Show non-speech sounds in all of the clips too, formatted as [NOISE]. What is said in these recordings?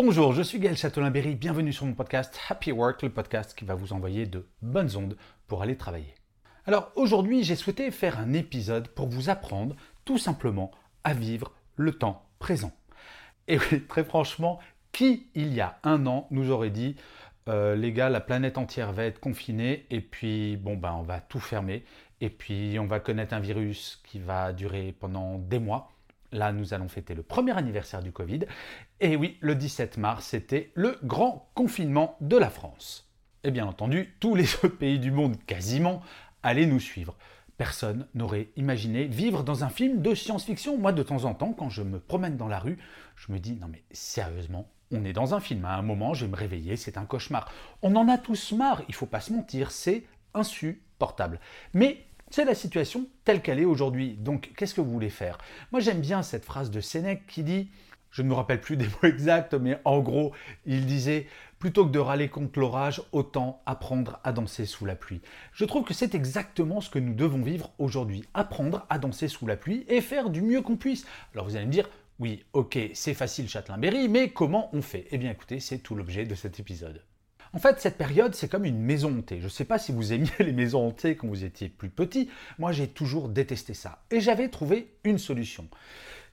Bonjour, je suis Gaël Châtelain-Berry, bienvenue sur mon podcast Happy Work, le podcast qui va vous envoyer de bonnes ondes pour aller travailler. Alors aujourd'hui, j'ai souhaité faire un épisode pour vous apprendre tout simplement à vivre le temps présent. Et oui, très franchement, qui il y a un an nous aurait dit euh, les gars, la planète entière va être confinée et puis bon ben on va tout fermer et puis on va connaître un virus qui va durer pendant des mois. Là, nous allons fêter le premier anniversaire du Covid. Et oui, le 17 mars, c'était le grand confinement de la France. Et bien entendu, tous les pays du monde, quasiment, allaient nous suivre. Personne n'aurait imaginé vivre dans un film de science-fiction. Moi, de temps en temps, quand je me promène dans la rue, je me dis, non mais sérieusement, on est dans un film. À un moment, je vais me réveiller, c'est un cauchemar. On en a tous marre, il faut pas se mentir, c'est insupportable. Mais c'est la situation telle qu'elle est aujourd'hui. Donc, qu'est-ce que vous voulez faire? Moi, j'aime bien cette phrase de Sénèque qui dit, je ne me rappelle plus des [LAUGHS] mots exacts, mais en gros, il disait, plutôt que de râler contre l'orage, autant apprendre à danser sous la pluie. Je trouve que c'est exactement ce que nous devons vivre aujourd'hui. Apprendre à danser sous la pluie et faire du mieux qu'on puisse. Alors, vous allez me dire, oui, ok, c'est facile Châtelain-Berry, mais comment on fait? Eh bien, écoutez, c'est tout l'objet de cet épisode. En fait, cette période, c'est comme une maison hantée. Je ne sais pas si vous aimiez [LAUGHS] les maisons hantées quand vous étiez plus petit. Moi, j'ai toujours détesté ça. Et j'avais trouvé une solution.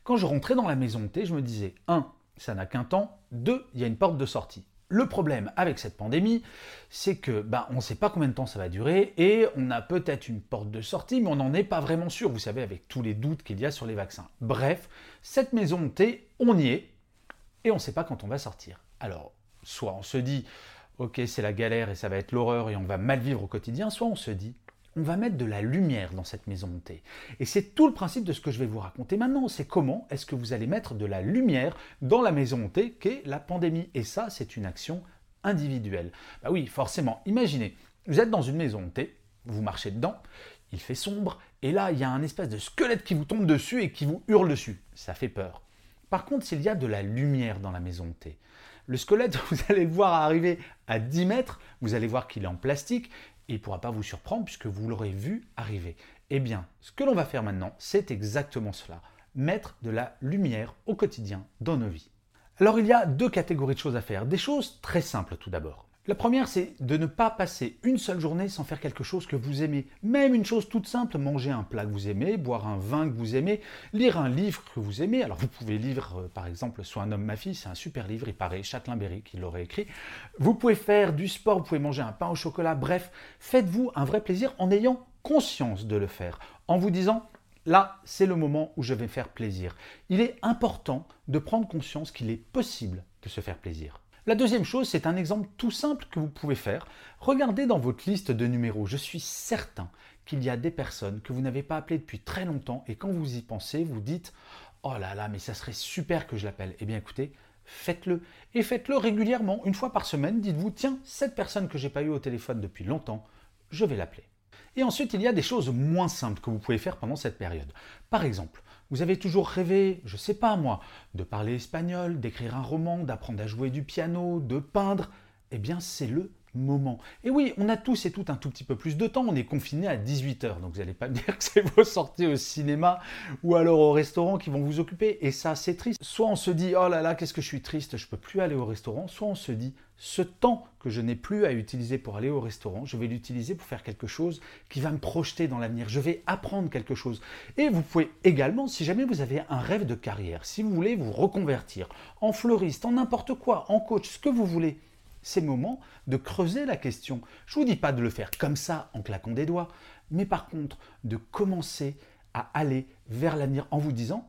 Quand je rentrais dans la maison hantée, je me disais, 1. Ça n'a qu'un temps. 2. Il y a une porte de sortie. Le problème avec cette pandémie, c'est que ben, on ne sait pas combien de temps ça va durer et on a peut-être une porte de sortie, mais on n'en est pas vraiment sûr, vous savez, avec tous les doutes qu'il y a sur les vaccins. Bref, cette maison hantée, on y est et on ne sait pas quand on va sortir. Alors, soit on se dit, ok, c'est la galère et ça va être l'horreur et on va mal vivre au quotidien, soit on se dit, on va mettre de la lumière dans cette maison hantée. Et c'est tout le principe de ce que je vais vous raconter maintenant, c'est comment est-ce que vous allez mettre de la lumière dans la maison hantée qu'est la pandémie. Et ça, c'est une action individuelle. Bah oui, forcément, imaginez, vous êtes dans une maison hantée, vous marchez dedans, il fait sombre, et là, il y a un espèce de squelette qui vous tombe dessus et qui vous hurle dessus. Ça fait peur. Par contre, s'il y a de la lumière dans la maison hantée, le squelette, [LAUGHS] vous allez le voir arriver à 10 mètres, vous allez voir qu'il est en plastique, il ne pourra pas vous surprendre puisque vous l'aurez vu arriver. Eh bien, ce que l'on va faire maintenant, c'est exactement cela. Mettre de la lumière au quotidien dans nos vies. Alors il y a deux catégories de choses à faire. Des choses très simples tout d'abord. La première, c'est de ne pas passer une seule journée sans faire quelque chose que vous aimez. Même une chose toute simple, manger un plat que vous aimez, boire un vin que vous aimez, lire un livre que vous aimez. Alors vous pouvez lire euh, par exemple Soit un homme, ma fille, c'est un super livre, il paraît, Châtelain-Berry qui l'aurait écrit. Vous pouvez faire du sport, vous pouvez manger un pain au chocolat, bref, faites-vous un vrai plaisir en ayant conscience de le faire, en vous disant Là, c'est le moment où je vais faire plaisir. Il est important de prendre conscience qu'il est possible de se faire plaisir. La deuxième chose, c'est un exemple tout simple que vous pouvez faire. Regardez dans votre liste de numéros. Je suis certain qu'il y a des personnes que vous n'avez pas appelées depuis très longtemps et quand vous y pensez, vous dites Oh là là, mais ça serait super que je l'appelle. Eh bien écoutez, faites-le. Et faites-le régulièrement, une fois par semaine. Dites-vous Tiens, cette personne que j'ai pas eue au téléphone depuis longtemps, je vais l'appeler. Et ensuite, il y a des choses moins simples que vous pouvez faire pendant cette période. Par exemple, vous avez toujours rêvé, je sais pas moi, de parler espagnol, d'écrire un roman, d'apprendre à jouer du piano, de peindre. Eh bien, c'est le moment. Et oui, on a tous et toutes un tout petit peu plus de temps, on est confiné à 18h, donc vous n'allez pas me [LAUGHS] dire que c'est vos sorties au cinéma ou alors au restaurant qui vont vous occuper, et ça c'est triste. Soit on se dit, oh là là, qu'est-ce que je suis triste, je peux plus aller au restaurant, soit on se dit, ce temps que je n'ai plus à utiliser pour aller au restaurant, je vais l'utiliser pour faire quelque chose qui va me projeter dans l'avenir, je vais apprendre quelque chose. Et vous pouvez également, si jamais vous avez un rêve de carrière, si vous voulez vous reconvertir en fleuriste, en n'importe quoi, en coach, ce que vous voulez, c'est le moment de creuser la question. Je ne vous dis pas de le faire comme ça en claquant des doigts, mais par contre de commencer à aller vers l'avenir en vous disant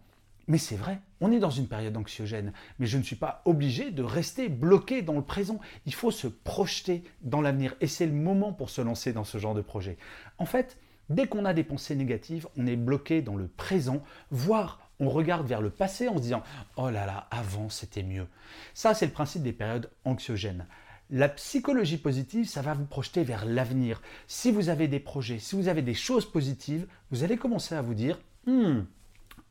mais c'est vrai, on est dans une période anxiogène, mais je ne suis pas obligé de rester bloqué dans le présent. Il faut se projeter dans l'avenir et c'est le moment pour se lancer dans ce genre de projet. En fait, dès qu'on a des pensées négatives, on est bloqué dans le présent, voire on regarde vers le passé en se disant Oh là là, avant c'était mieux. Ça, c'est le principe des périodes anxiogènes. La psychologie positive, ça va vous projeter vers l'avenir. Si vous avez des projets, si vous avez des choses positives, vous allez commencer à vous dire hmm,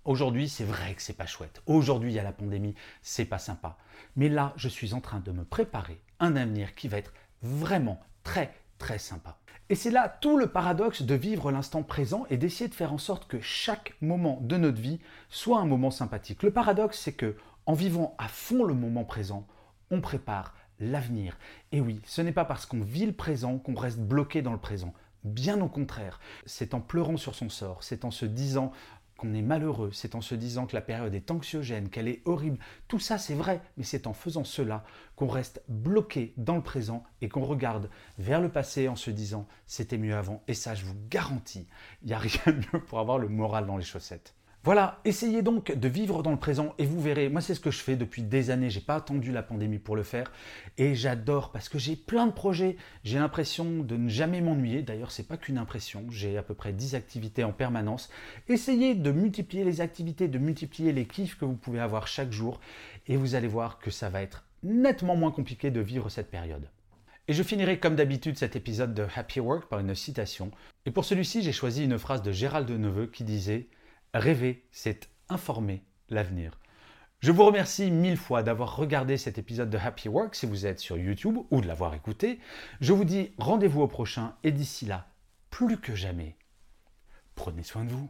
Aujourd'hui, c'est vrai que c'est pas chouette. Aujourd'hui, il y a la pandémie, c'est pas sympa. Mais là, je suis en train de me préparer un avenir qui va être vraiment très très sympa. Et c'est là tout le paradoxe de vivre l'instant présent et d'essayer de faire en sorte que chaque moment de notre vie soit un moment sympathique. Le paradoxe, c'est que en vivant à fond le moment présent, on prépare l'avenir. Et oui, ce n'est pas parce qu'on vit le présent qu'on reste bloqué dans le présent. Bien au contraire, c'est en pleurant sur son sort, c'est en se disant qu'on est malheureux, c'est en se disant que la période est anxiogène, qu'elle est horrible. Tout ça, c'est vrai, mais c'est en faisant cela qu'on reste bloqué dans le présent et qu'on regarde vers le passé en se disant c'était mieux avant. Et ça, je vous garantis, il n'y a rien de mieux pour avoir le moral dans les chaussettes. Voilà, essayez donc de vivre dans le présent et vous verrez, moi c'est ce que je fais depuis des années, j'ai pas attendu la pandémie pour le faire. Et j'adore parce que j'ai plein de projets, j'ai l'impression de ne jamais m'ennuyer, d'ailleurs c'est pas qu'une impression, j'ai à peu près 10 activités en permanence. Essayez de multiplier les activités, de multiplier les kiffs que vous pouvez avoir chaque jour. Et vous allez voir que ça va être nettement moins compliqué de vivre cette période. Et je finirai comme d'habitude cet épisode de Happy Work par une citation. Et pour celui-ci, j'ai choisi une phrase de Gérald de Neveu qui disait Rêver, c'est informer l'avenir. Je vous remercie mille fois d'avoir regardé cet épisode de Happy Work si vous êtes sur YouTube ou de l'avoir écouté. Je vous dis rendez-vous au prochain et d'ici là, plus que jamais, prenez soin de vous.